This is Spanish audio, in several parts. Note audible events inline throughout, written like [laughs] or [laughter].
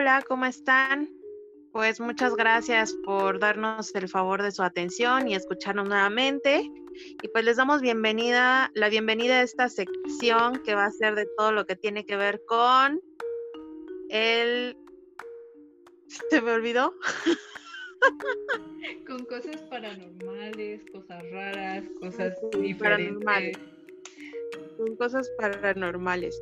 Hola, ¿cómo están? Pues muchas gracias por darnos el favor de su atención y escucharnos nuevamente. Y pues les damos bienvenida, la bienvenida a esta sección que va a ser de todo lo que tiene que ver con el... [laughs] ¿Se me olvidó? [laughs] con cosas paranormales, cosas raras, cosas diferentes. Con cosas paranormales.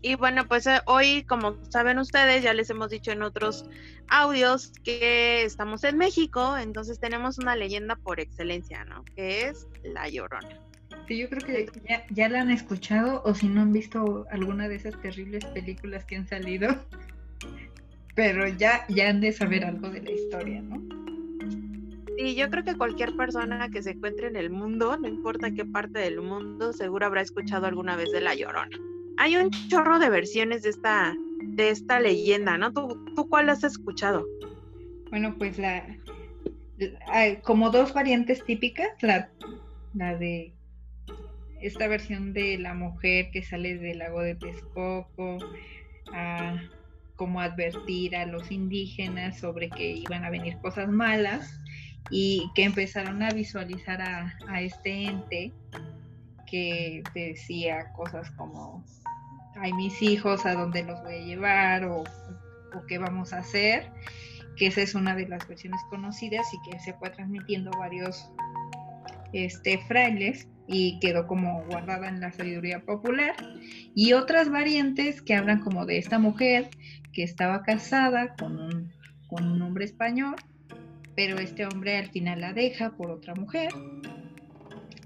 Y bueno, pues eh, hoy, como saben ustedes, ya les hemos dicho en otros audios que estamos en México, entonces tenemos una leyenda por excelencia, ¿no? Que es La Llorona. Sí, yo creo que ya, ya la han escuchado o si no han visto alguna de esas terribles películas que han salido, [laughs] pero ya, ya han de saber algo de la historia, ¿no? Sí, yo creo que cualquier persona que se encuentre en el mundo, no importa qué parte del mundo, seguro habrá escuchado alguna vez de La Llorona hay un chorro de versiones de esta, de esta leyenda, ¿no? ¿Tú, ¿Tú cuál has escuchado? Bueno, pues la, hay como dos variantes típicas, la, la de esta versión de la mujer que sale del lago de Texcoco a como advertir a los indígenas sobre que iban a venir cosas malas y que empezaron a visualizar a, a este ente que decía cosas como hay mis hijos, a dónde los voy a llevar o, qué vamos a hacer, que esa es una de las versiones conocidas y que se fue transmitiendo varios este, frailes y quedó como guardada en la sabiduría popular. Y otras variantes que hablan como de esta mujer que estaba casada con un, con un hombre español, pero este hombre al final la deja por otra mujer.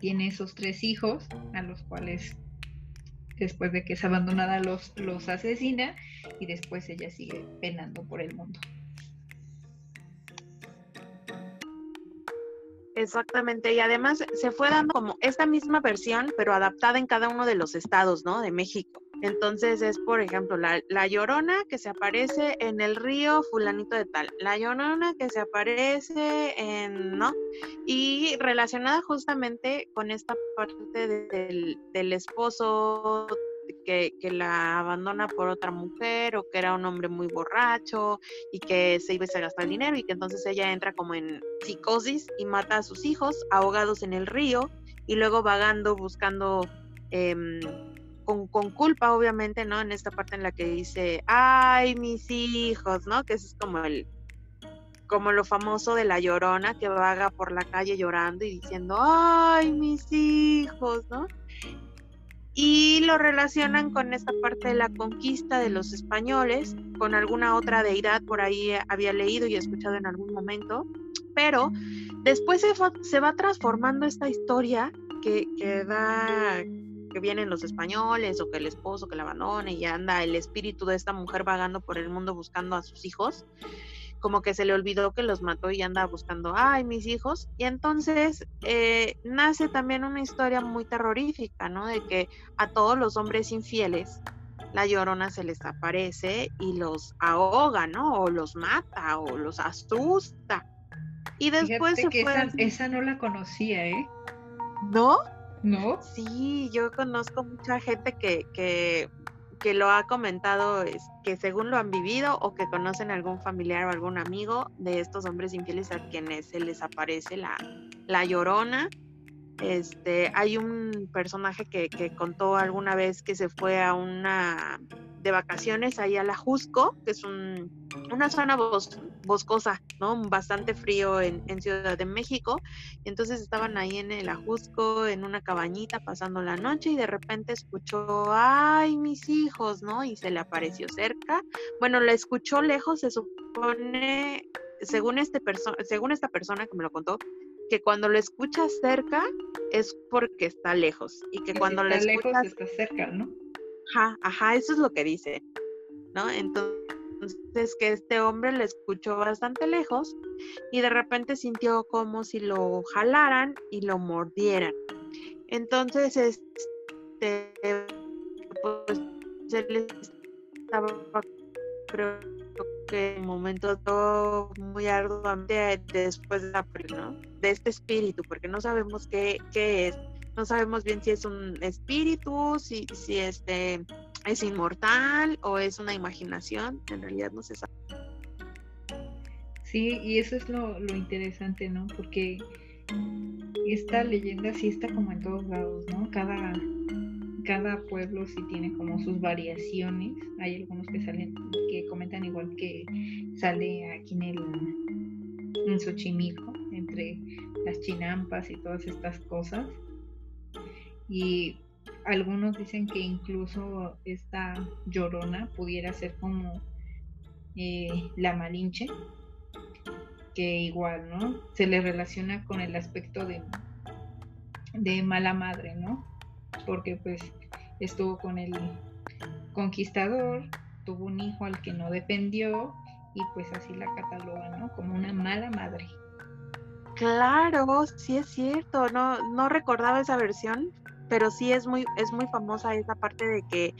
Tiene esos tres hijos a los cuales después de que es abandonada los, los asesina y después ella sigue penando por el mundo. Exactamente, y además se fue dando como esta misma versión, pero adaptada en cada uno de los estados, ¿no? De México. Entonces es, por ejemplo, la, la, llorona que se aparece en el río fulanito de tal, la llorona que se aparece en, ¿no? Y relacionada justamente con esta parte del, del esposo que, que, la abandona por otra mujer o que era un hombre muy borracho y que se iba a gastar dinero y que entonces ella entra como en psicosis y mata a sus hijos ahogados en el río y luego vagando buscando... Eh, con, culpa, obviamente, ¿no? En esta parte en la que dice, ay, mis hijos, ¿no? Que es como el, como lo famoso de la llorona que vaga por la calle llorando y diciendo, ay, mis hijos, ¿no? Y lo relacionan con esta parte de la conquista de los españoles, con alguna otra deidad, por ahí había leído y escuchado en algún momento, pero después se, se va transformando esta historia que, que da que vienen los españoles o que el esposo que la abandone y anda el espíritu de esta mujer vagando por el mundo buscando a sus hijos, como que se le olvidó que los mató y anda buscando, ay, mis hijos. Y entonces eh, nace también una historia muy terrorífica, ¿no? De que a todos los hombres infieles la llorona se les aparece y los ahoga, ¿no? O los mata o los asusta. Y después se que esa, esa no la conocía, ¿eh? ¿No? ¿No? Sí, yo conozco mucha gente que, que, que lo ha comentado, es, que según lo han vivido o que conocen algún familiar o algún amigo de estos hombres infieles a quienes se les aparece la, la llorona. Este, hay un personaje que, contó alguna vez que se fue a una de vacaciones ahí a la Jusco, que es una zona boscosa, ¿no? Bastante frío en, Ciudad de México. Entonces estaban ahí en el Ajusco, en una cabañita, pasando la noche, y de repente escuchó, ay, mis hijos, ¿no? Y se le apareció cerca. Bueno, la escuchó lejos, se supone, según, este según esta persona que me lo contó, que cuando lo escuchas cerca es porque está lejos y que, cuando lo escuchas está cerca, ¿no? Ajá, ajá, eso es lo que dice, ¿no? Entonces que este hombre le escuchó bastante lejos y de repente sintió como si lo jalaran y lo mordieran. Entonces, este, pues él estaba, creo que momento todo muy arduamente después de este espíritu, porque no sabemos qué, qué es no sabemos bien si es un espíritu, si, si este es inmortal o es una imaginación, en realidad no se sabe. Sí, y eso es lo, lo interesante, ¿no? Porque esta leyenda sí está como en todos lados, ¿no? Cada, cada pueblo sí tiene como sus variaciones. Hay algunos que salen, que comentan igual que sale aquí en el en Xochimilco, entre las chinampas y todas estas cosas. Y algunos dicen que incluso esta llorona pudiera ser como eh, la malinche, que igual, ¿no? Se le relaciona con el aspecto de, de mala madre, ¿no? Porque pues estuvo con el conquistador, tuvo un hijo al que no defendió y pues así la cataloga, ¿no? Como una mala madre. Claro, sí es cierto, no, no recordaba esa versión, pero sí es muy, es muy famosa esa parte de que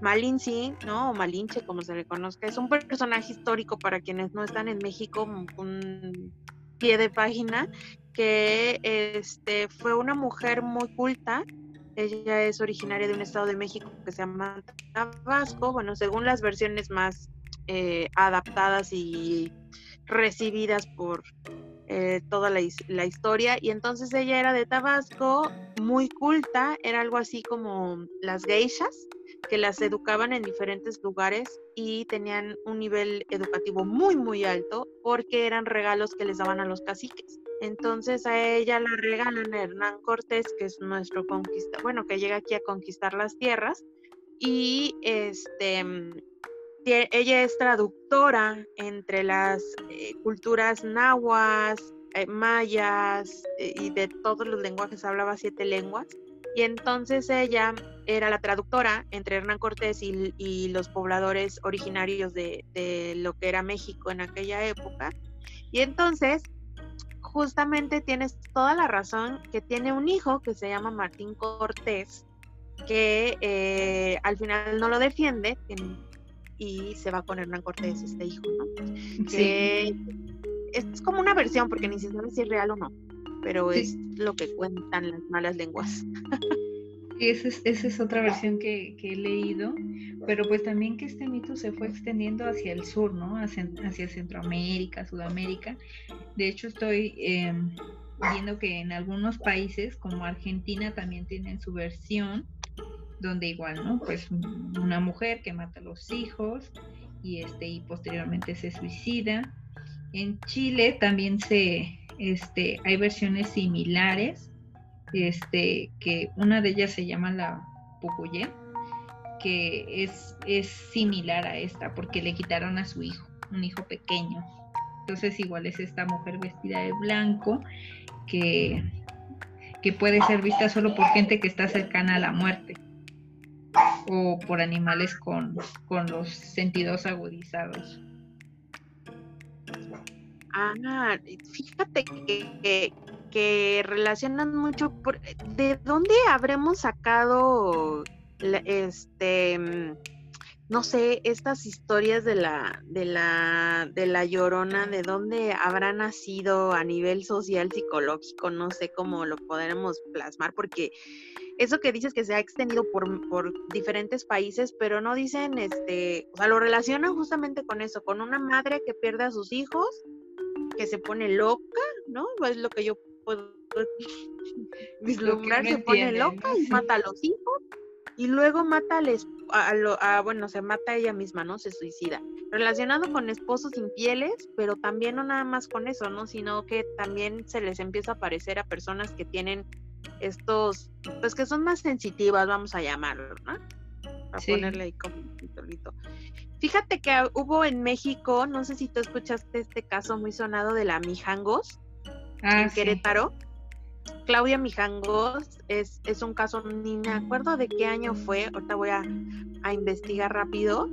Malinci, ¿no? O Malinche, como se le conozca, es un personaje histórico para quienes no están en México, un pie de página, que este, fue una mujer muy culta. Ella es originaria de un estado de México que se llama Tabasco, bueno, según las versiones más eh, adaptadas y recibidas por eh, toda la, la, historia. Y entonces ella era de Tabasco, muy culta, era algo así como las geishas, que las educaban en diferentes lugares y tenían un nivel educativo muy, muy alto porque eran regalos que les daban a los caciques. Entonces a ella la regalan Hernán Cortés, que es nuestro conquista, bueno, que llega aquí a conquistar las tierras. Y este ella es traductora entre las eh, culturas nahuas, eh, mayas eh, y de todos los lenguajes, hablaba siete lenguas. Y entonces ella era la traductora entre Hernán Cortés y, los pobladores originarios de, de, lo que era México en aquella época. Y entonces, justamente tienes toda la razón, que tiene un hijo que se llama Martín Cortés, que al final no lo defiende, y se va con Hernán Cortés, este hijo, ¿no? [laughs] Sí. es como una versión, porque ni siquiera si es real o no, pero es lo que cuentan las malas lenguas. [laughs] Esa es, esa es otra versión que, he leído, pero pues también que este mito se fue extendiendo hacia el sur, ¿no? Hacia, hacia Centroamérica, Sudamérica. De hecho, estoy em, viendo que en algunos países, como Argentina, también tienen su versión donde igual, ¿no? Pues una mujer que mata a los hijos y este y posteriormente se suicida. En Chile también se este hay versiones similares, este que una de ellas se llama la Pucuyé, que es, es similar a esta porque le quitaron a su hijo, un hijo pequeño. Entonces igual es esta mujer vestida de blanco que, que puede ser vista solo por gente que está cercana a la muerte o por animales con, los sentidos agudizados. Ah, fíjate que, relacionan mucho de dónde habremos sacado este no sé, estas historias de la, de la, de la llorona, de dónde habrá nacido a nivel social, psicológico, no sé cómo lo podremos plasmar, porque eso que dices que se ha extendido por, por diferentes países, pero no dicen, este, o sea, lo relacionan justamente con eso, con una madre que pierde a sus hijos, que se pone loca, ¿no? Es lo que yo [laughs] puedo vislumbrar, se pone loca y mata a los hijos, y luego mata al a, bueno, se mata ella misma, ¿no? Se suicida. Relacionado con esposos infieles, pero también no nada más con eso, ¿no? Sino que también se les empieza a parecer a personas que tienen estos, pues que son más sensitivas, vamos a llamarlo, ¿no? Para ponerle ahí como un titulito. Fíjate que hubo en México, no sé si tú escuchaste este caso muy sonado de la Mijangos ah, en Querétaro. Claudia Mijangos es, es un caso, ni me acuerdo de qué año fue, ahorita voy a, a investigar rápido,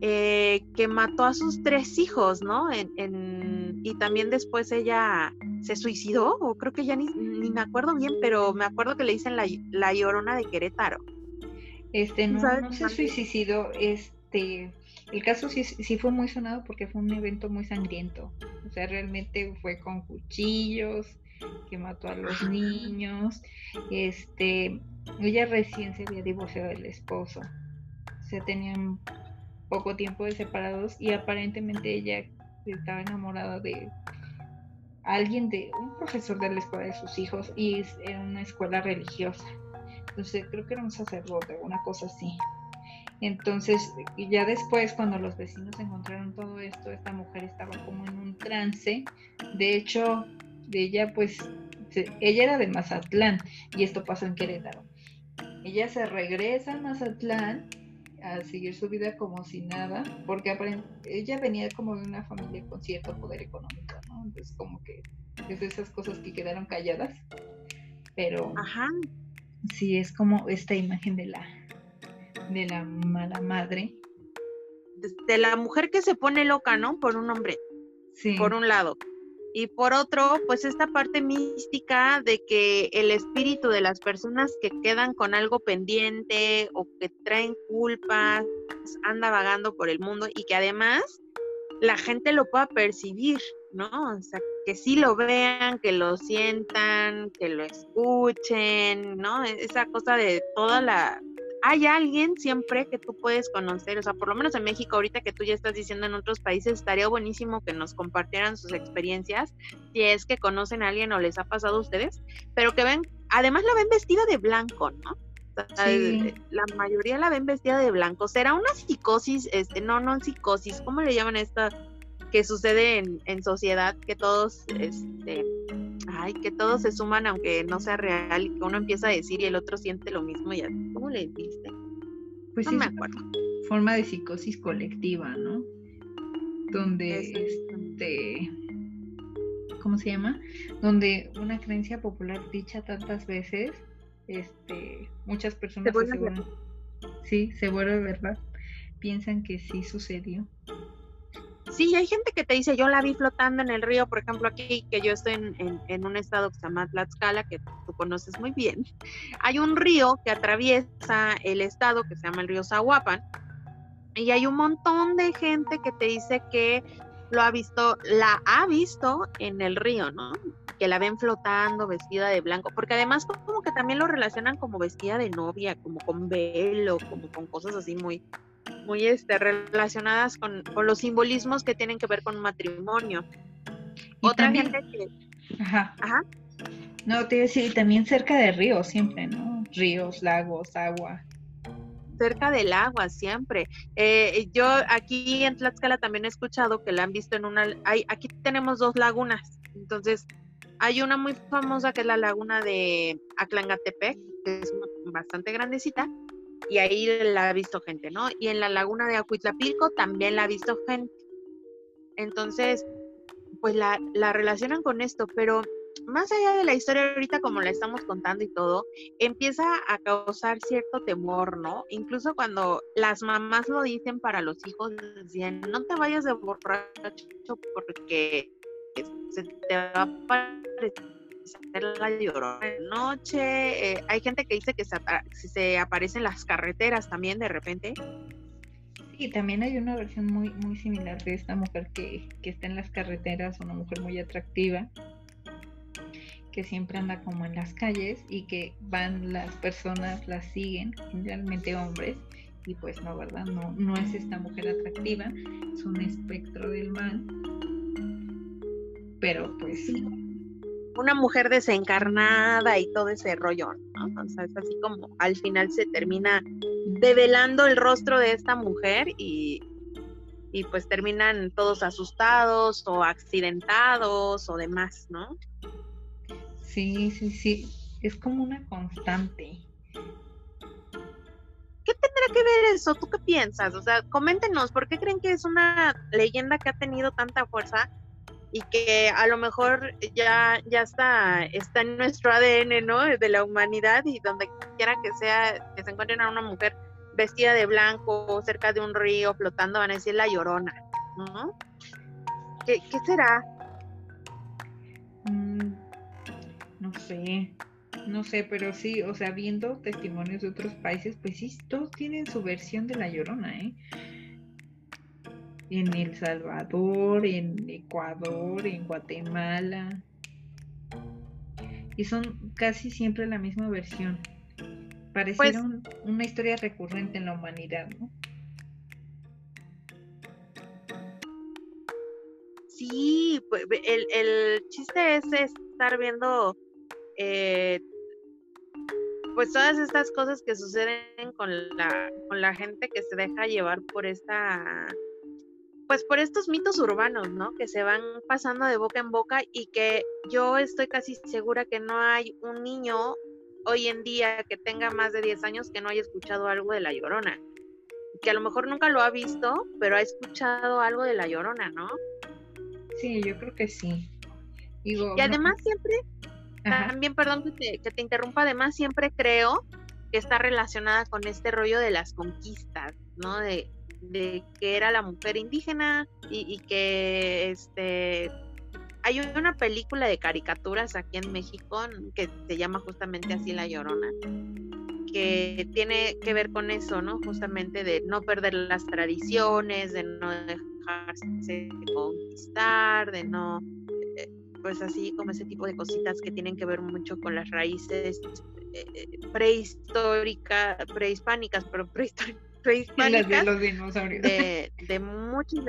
eh, que mató a sus tres hijos, ¿no? En, y también después ella se suicidó, o creo que ya ni, ni, me acuerdo bien, pero me acuerdo que le dicen la, la llorona de Querétaro. Este, no, no se suicidó, este, el caso sí, sí fue muy sonado porque fue un evento muy sangriento, o sea, realmente fue con cuchillos, que mató a los niños, este, ella recién se había divorciado del esposo, o sea, tenían poco tiempo de separados y aparentemente ella estaba enamorada de alguien de un profesor de la escuela de sus hijos y en una escuela religiosa. Entonces creo que era un sacerdote, una cosa así. Entonces, ya después, cuando los vecinos encontraron todo esto, esta mujer estaba como en un trance. De hecho, ella, pues, ella era de Mazatlán y esto pasó en Querétaro. Ella se regresa a Mazatlán a seguir su vida como si nada, porque ella venía como de una familia con cierto poder económico, ¿no? Entonces, como que es de esas cosas que quedaron calladas, pero Ajá. sí es como esta imagen de la de la mala madre. De la mujer que se pone loca, ¿no? Por un hombre. Sí. Por un lado. Y por otro, pues esta parte mística de que el espíritu de las personas que quedan con algo pendiente o que traen culpas, anda vagando por el mundo y que además la gente lo pueda percibir, ¿no? O sea, que sí lo vean, que lo sientan, que lo escuchen, ¿no? E-, esa cosa de toda la hay alguien siempre que tú puedes conocer, o sea, por lo menos en México, ahorita que tú ya estás diciendo en otros países, estaría buenísimo que nos compartieran sus experiencias, si es que conocen a alguien o les ha pasado a ustedes, pero que ven, además la ven vestida de blanco, ¿no? Sí. La mayoría la ven vestida de blanco. ¿Será una psicosis? Este, no, no psicosis, ¿cómo le llaman esta que sucede en, en sociedad? Que todos, este, ay, que todos se suman aunque no sea real y que uno empieza a decir y el otro siente lo mismo y así. ¿Cómo le diste? Pues no sí, me acuerdo. forma de psicosis colectiva, ¿no? Donde este ¿cómo se llama? Donde una creencia popular dicha tantas veces, este, muchas personas vuelve aseguran- sí, se vuelve verdad, piensan que sí sucedió. Sí, hay gente que te dice, yo la vi flotando en el río, por ejemplo, aquí que yo estoy en, en- un estado que se llama Tlaxcala, que tú conoces muy bien. [laughs] Hay un río que atraviesa el estado que se llama el río Zahuapan, y hay un montón de gente que te dice que lo ha visto, la ha visto en el río, ¿no? Que la ven flotando vestida de blanco, porque además como que también lo relacionan como vestida de novia, como con velo, como con cosas así muy, muy este, relacionadas con, con los simbolismos que tienen que ver con matrimonio. Y Otra también- gente que, Ajá. Ajá. No, te iba a decir, también cerca de ríos siempre, ¿no? Ríos, lagos, agua. cerca del agua siempre. Eh, yo aquí en Tlaxcala también he escuchado que la han visto en una, hay, aquí tenemos dos lagunas, entonces hay una muy famosa que es la laguna de Aclangatepec, que es bastante grandecita, y ahí la ha visto gente, ¿no? Y en la laguna de Acuitlapilco también la ha visto gente. Entonces, pues la, la relacionan con esto, pero más allá de la historia ahorita como la estamos contando y todo, empieza a causar cierto temor, ¿no? Incluso cuando las mamás lo dicen para los hijos, decían, no te vayas de borracho porque se te va a aparecer la llorona de noche. Eh, hay gente que dice que se, apa- se aparecen en las carreteras también de repente. Y también hay una versión muy, muy similar de esta mujer que, que está en las carreteras, una mujer muy atractiva, que siempre anda como en las calles y que van las personas, las siguen, generalmente hombres, y pues no, ¿verdad? No, no es esta mujer atractiva, es un espectro del mal. Pero pues Una mujer desencarnada y todo ese rollo, ¿no? O sea, es así como al final se termina develando el rostro de esta mujer y, y pues terminan todos asustados o accidentados o demás, ¿no? sí, sí, sí, es como una constante. ¿Qué tendrá que ver eso? ¿Tú qué piensas? O sea, coméntenos, ¿por qué creen que es una leyenda que ha tenido tanta fuerza y que a lo mejor ya, ya está, está en nuestro ADN, ¿no? De la humanidad y donde quiera que sea, que se encuentren a una mujer vestida de blanco cerca de un río flotando, van a decir la llorona, ¿no? ¿Qué, qué será? Mm, no sé, no sé, pero sí, o sea, viendo testimonios de otros países, pues sí, todos tienen su versión de la Llorona, ¿eh? En El Salvador, en Ecuador, en Guatemala. Y son casi siempre la misma versión. Pareciera Pues- un- una historia recurrente en la humanidad, ¿no? Sí, pues, el, el chiste es estar viendo eh, pues todas estas cosas que suceden con la, con la gente que se deja llevar por esta, pues por estos mitos urbanos, ¿no? Que se van pasando de boca en boca y que yo estoy casi segura que no hay un niño hoy en día que tenga más de 10 años que no haya escuchado algo de La Llorona. Que a lo mejor nunca lo ha visto, pero ha escuchado algo de La Llorona, ¿no? Sí, yo creo que sí. y además siempre también, perdón que te, interrumpa, además siempre creo que está relacionada con este rollo de las conquistas, ¿no? De, que era la mujer indígena y, que este hay una película de caricaturas aquí en México que se llama justamente así La Llorona, que tiene que ver con eso, ¿no? Justamente de no perder las tradiciones, de no dejarse conquistar, de no pues así como ese tipo de cositas que tienen que ver mucho con las raíces eh, prehistóricas, prehispánicas, pero [laughs] prehispánicas. de los dinosaurios. De, [laughs] de muchos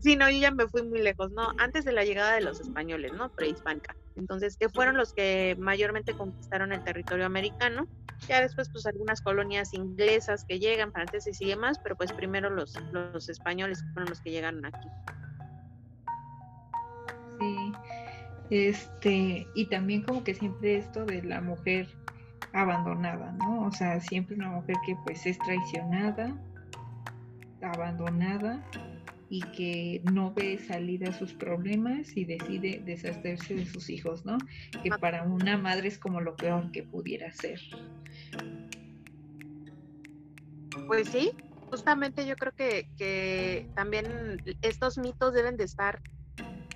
Sí, no, yo ya me fui muy lejos, ¿no? Antes de la llegada de los españoles, ¿no? Prehispánica. Entonces, que fueron los que mayormente conquistaron el territorio americano. Ya después, pues algunas colonias inglesas que llegan, franceses y demás, pero pues primero los, los españoles fueron los que llegaron aquí. Este, y también como que siempre esto de la mujer abandonada, ¿no? O sea, siempre una mujer que pues es traicionada, abandonada y que no ve salida a sus problemas y decide deshacerse de sus hijos, ¿no? Que para una madre es como lo peor que pudiera ser. Pues sí, justamente yo creo que, que también estos mitos deben de estar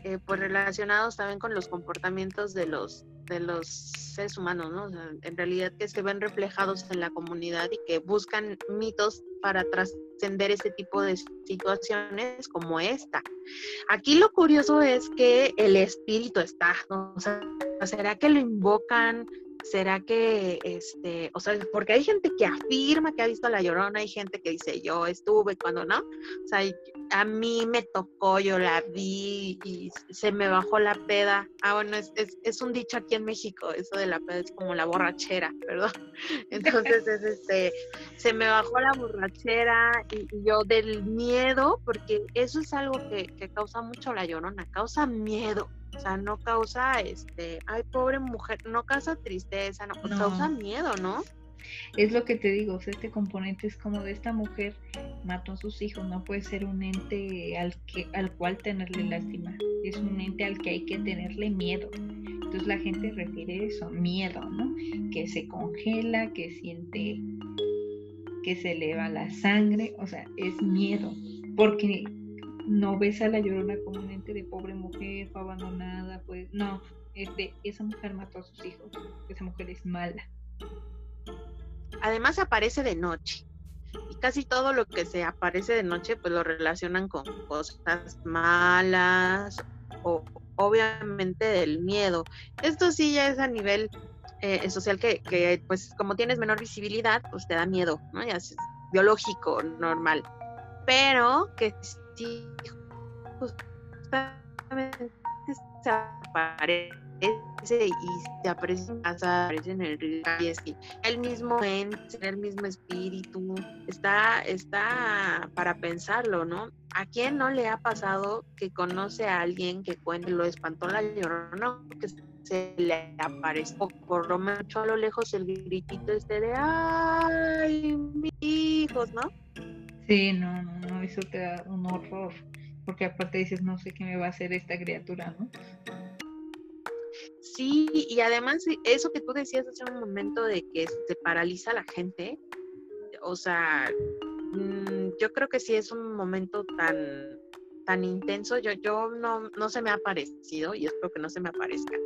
eh, pues relacionados también con los comportamientos de los de los seres humanos, ¿no? en realidad que se ven reflejados en la comunidad y que buscan mitos para trascender ese tipo de situaciones como esta. Aquí lo curioso es que el espíritu está, o sea, ¿será que lo invocan? ¿Será que, este, o sea, porque hay gente que afirma que ha visto la llorona, hay gente que dice yo estuve cuando no? O sea, a mí me tocó, yo la vi y se me bajó la peda. Ah, bueno, es, es, un dicho aquí en México, eso de la peda es como la borrachera, [laughs] perdón. Entonces es este, se me bajó la borrachera y, yo del miedo, porque eso es algo que causa mucho la llorona, causa miedo. O sea, no causa, este, ay, pobre mujer, no causa tristeza, no, causa miedo, ¿no? Es lo que te digo, este componente es como de esta mujer mató a sus hijos, no puede ser un ente al, que, al cual tenerle lástima, es un ente al que hay que tenerle miedo. Entonces la gente refiere eso, miedo, ¿no? Que se congela, que siente que se eleva la sangre, o sea, es miedo, porque no ves a la llorona como un ente de pobre mujer, fue abandonada, pues no, es esa mujer mató a sus hijos, esa mujer es mala. Además aparece de noche. Y casi todo lo que se aparece de noche, pues lo relacionan con cosas malas o obviamente del miedo. Esto sí ya es a nivel eh, social que, que, pues como tienes menor visibilidad, pues te da miedo, ¿no? Ya es biológico, normal. Pero que sí, justamente se aparece y se aparece en aparece en el río y así. El mismo ente, el mismo espíritu, está, está para pensarlo, ¿no? ¿A quién no le ha pasado que conoce a alguien que cuente lo espantó la llorona que se le aparece por lo menos a lo lejos el gritito este de ay mis hijos, ¿no? Sí, no, no, no, eso te da un horror, porque aparte dices, no sé qué me va a hacer esta criatura, ¿no? Sí, y además eso que tú decías hace un momento de que se paraliza la gente, o sea, mm, yo creo que sí es un momento tan tan intenso, yo, yo no, no se me ha parecido y espero que no se me aparezca.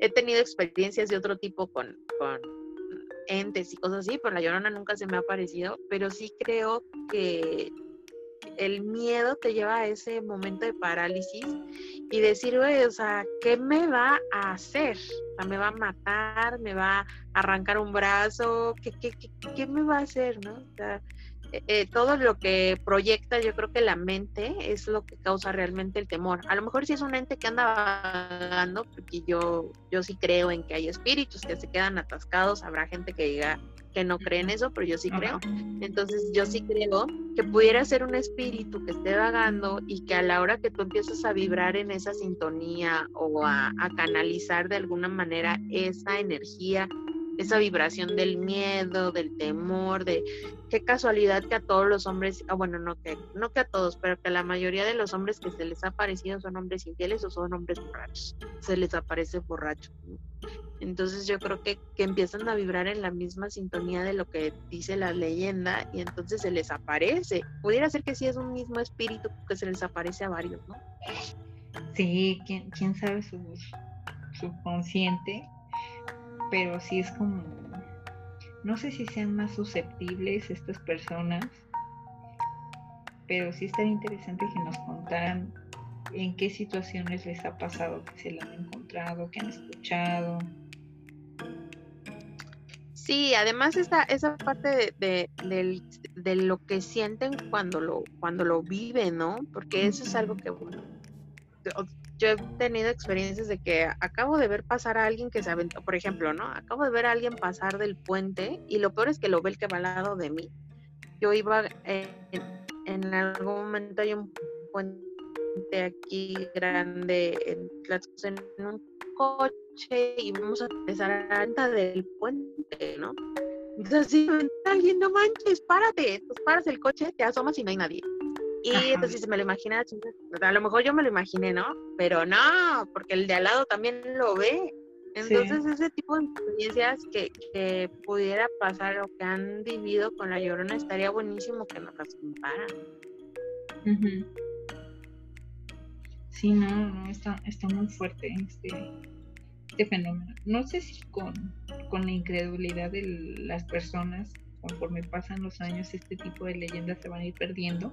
He tenido experiencias de otro tipo con, con entes y cosas así, pero la llorona nunca se me ha parecido, pero sí creo que el miedo te lleva a ese momento de parálisis y decir, güey, o sea, ¿qué me va a hacer? O sea, ¿me va a matar? ¿Me va a arrancar un brazo? ¿Qué, qué, me va a hacer, no? O sea, eh, eh, todo lo que proyecta, yo creo que la mente es lo que causa realmente el temor. A lo mejor si es un ente que anda vagando, porque yo, yo sí creo en que hay espíritus que se quedan atascados, habrá gente que diga que no cree en eso, pero yo sí creo. Entonces yo sí creo que pudiera ser un espíritu que esté vagando y que a la hora que tú empiezas a vibrar en esa sintonía o a, a canalizar de alguna manera esa energía esa vibración del miedo, del temor, de qué casualidad que a todos los hombres, ah, bueno, no que, no que a todos, pero que a la mayoría de los hombres que se les ha parecido son hombres infieles o son hombres borrachos, se les aparece borracho. Entonces yo creo que, que empiezan a vibrar en la misma sintonía de lo que dice la leyenda y entonces se les aparece. Pudiera ser que sí es un mismo espíritu que se les aparece a varios, ¿no? Sí, quién, quién sabe su subconsciente pero sí es como, no sé si sean más susceptibles estas personas, pero sí estaría interesante que nos contaran en qué situaciones les ha pasado que se la han encontrado, que han escuchado. Sí, además esa, esa parte de, de, lo que sienten cuando lo, cuando lo viven, ¿no? Porque eso es algo que, bueno, yo he tenido experiencias de que acabo de ver pasar a alguien que se aventó, por ejemplo, ¿no? Acabo de ver a alguien pasar del puente y lo peor es que lo ve el que va al lado de mí. Yo iba en, algún momento hay un puente aquí grande en, un coche y vamos a empezar a la del puente, ¿no? Entonces, si alguien, no manches, párate. Entonces paras el coche, te asomas y no hay nadie. Y entonces se me lo imagina, a lo mejor yo me lo imaginé, ¿no? Pero no, porque el de al lado también lo ve. Entonces ese tipo de experiencias que, que, pudiera pasar o que han vivido con la llorona estaría buenísimo que nos las contaran. Sí, no, no, está, está muy fuerte este, este fenómeno. No sé si con, con la incredulidad de las personas, conforme pasan los años, este tipo de leyendas se van a ir perdiendo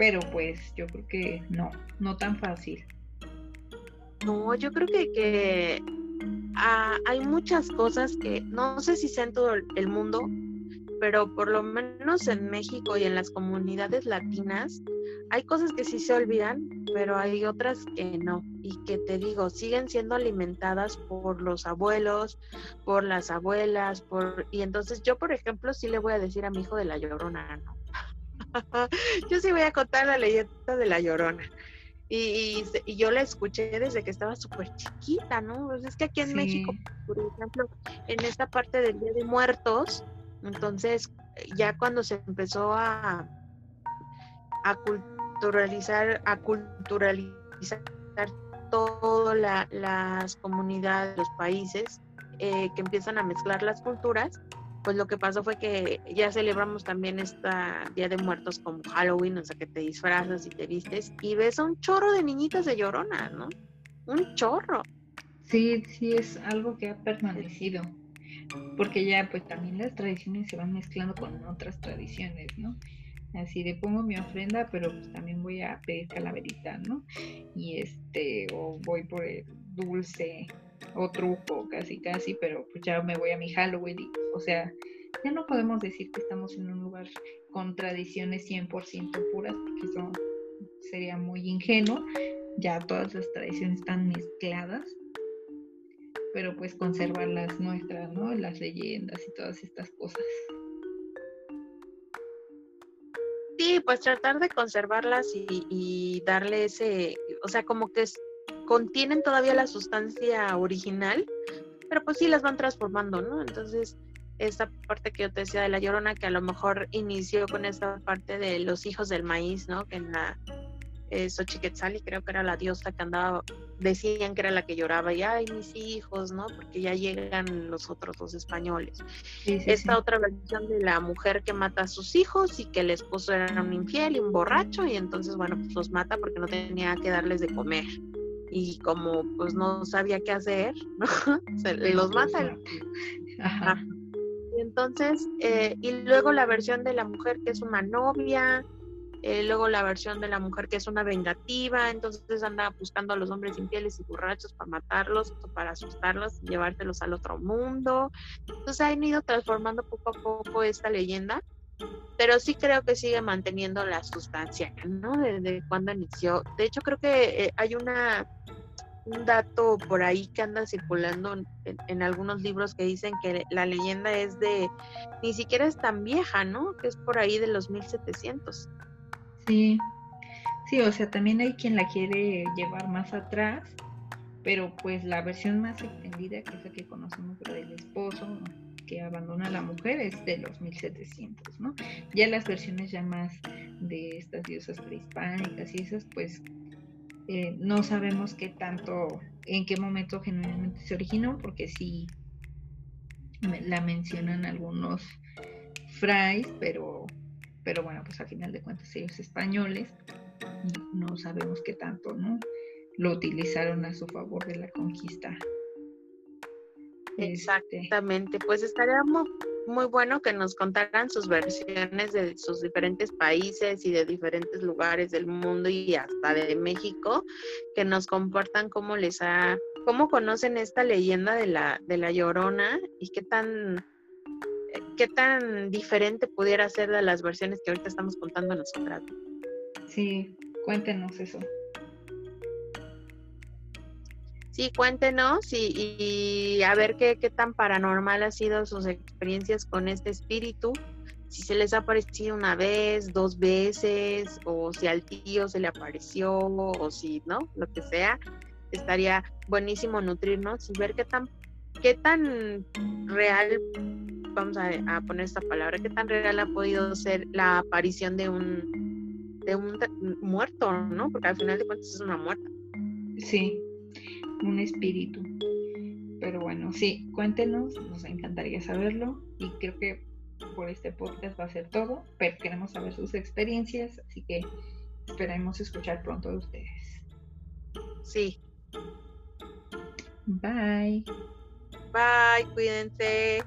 pero pues yo creo que no, no tan fácil. No, yo creo que, que ah, hay muchas cosas que no sé si sea en todo el mundo, pero por lo menos en México y en las comunidades latinas hay cosas que sí se olvidan, pero hay otras que no. Y que te digo, siguen siendo alimentadas por los abuelos, por las abuelas, por... Y entonces yo, por ejemplo, sí le voy a decir a mi hijo de la llorona, ¿no? [laughs] yo sí voy a contar la leyenda de la Llorona. Y, yo la escuché desde que estaba súper chiquita, ¿no? Pues es que aquí en México, por ejemplo, en esta parte del Día de Muertos, entonces ya cuando se empezó a, a culturalizar, a culturalizar todas las comunidades, los países, eh, que empiezan a mezclar las culturas, pues lo que pasó fue que ya celebramos también esta Día de Muertos como Halloween, o sea que te disfrazas y te vistes y ves a un chorro de niñitas de llorona, ¿no? Un chorro. Sí, sí, es algo que ha permanecido, porque ya pues también las tradiciones se van mezclando con otras tradiciones, ¿no? Así de pongo mi ofrenda, pero pues también voy a pedir calaverita, ¿no? Y este, o voy por el dulce o truco, casi, casi, pero pues ya me voy a mi Halloween. o sea, ya no podemos decir que estamos en un lugar con tradiciones 100% puras, porque eso sería muy ingenuo. Ya todas las tradiciones están mezcladas, pero pues conservar las nuestras, ¿no? Las leyendas y todas estas cosas. Sí, pues tratar de conservarlas y, y darle ese, o sea, como que es contienen todavía la sustancia original, pero pues sí las van transformando, ¿no? Entonces, esta parte que yo te decía de la llorona, que a lo mejor inició con esta parte de los hijos del maíz, ¿no? Que en la eh, Xochiquetzali creo que era la diosa que andaba, decían que era la que lloraba, y ay, mis hijos, ¿no? Porque ya llegan los otros dos españoles. Esta otra versión de la mujer que mata a sus hijos y que el esposo era un infiel y un borracho, y entonces, bueno, pues los mata porque no tenía que darles de comer y como pues no sabía qué hacer, [laughs] ¿no? Se los mata. Y entonces, eh, y luego la versión de la mujer que es una novia, eh, luego la versión de la mujer que es una vengativa, entonces anda buscando a los hombres infieles y borrachos para matarlos, para asustarlos, llevártelos al otro mundo. Entonces han ido transformando poco a poco esta leyenda, pero sí creo que sigue manteniendo la sustancia, ¿no? Desde cuando inició. De hecho, creo que eh, hay una un dato por ahí que anda circulando en, algunos libros que dicen que la leyenda es de, ni siquiera es tan vieja, ¿no? Que es por ahí de los 1700. Sí, sí, o sea, también hay quien la quiere llevar más atrás, pero pues la versión más extendida, que es la que conocemos, la del esposo que abandona a la mujer, es de los 1700, ¿no? Ya las versiones ya más de estas diosas prehispánicas y esas, pues eh, no sabemos qué tanto, en qué momento generalmente se originó, porque sí la mencionan algunos frais, pero, pero bueno, pues al final de cuentas ellos españoles no sabemos qué tanto, ¿no? Lo utilizaron a su favor de la conquista. Exactamente, pues estaríamos muy bueno que nos contaran sus versiones de sus diferentes países y de diferentes lugares del mundo y hasta de México, que nos compartan cómo les ha, cómo conocen esta leyenda de la, de la Llorona y qué tan, qué tan diferente pudiera ser de las versiones que ahorita estamos contando nosotras. Sí, cuéntenos eso. Sí, cuéntenos y, a ver qué, qué, tan paranormal ha sido sus experiencias con este espíritu. Si se les ha aparecido una vez, dos veces, o si al tío se le apareció, o si, ¿no? Lo que sea. Estaría buenísimo nutrirnos y ver qué tan, qué tan real, vamos a, a poner esta palabra, qué tan real ha podido ser la aparición de un, de un muerto, ¿no? Porque al final de cuentas es una muerta. Sí, un espíritu. Pero bueno, sí, cuéntenos, nos encantaría saberlo y creo que por este podcast va a ser todo, pero queremos saber sus experiencias, así que esperemos escuchar pronto de ustedes. Sí. Bye. Bye, cuídense.